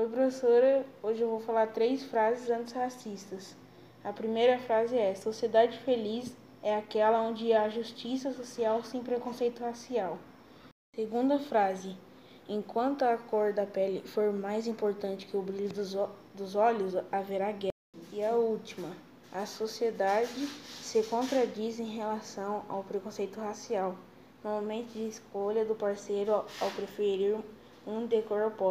Oi, professora. Hoje eu vou falar três frases antirracistas. A primeira frase é: Sociedade feliz é aquela onde há justiça social sem preconceito racial. Segunda frase: Enquanto a cor da pele for mais importante que o brilho dos, dos olhos, haverá guerra. E a última: A sociedade se contradiz em relação ao preconceito racial, no momento de escolha do parceiro ao preferir um decor oposto.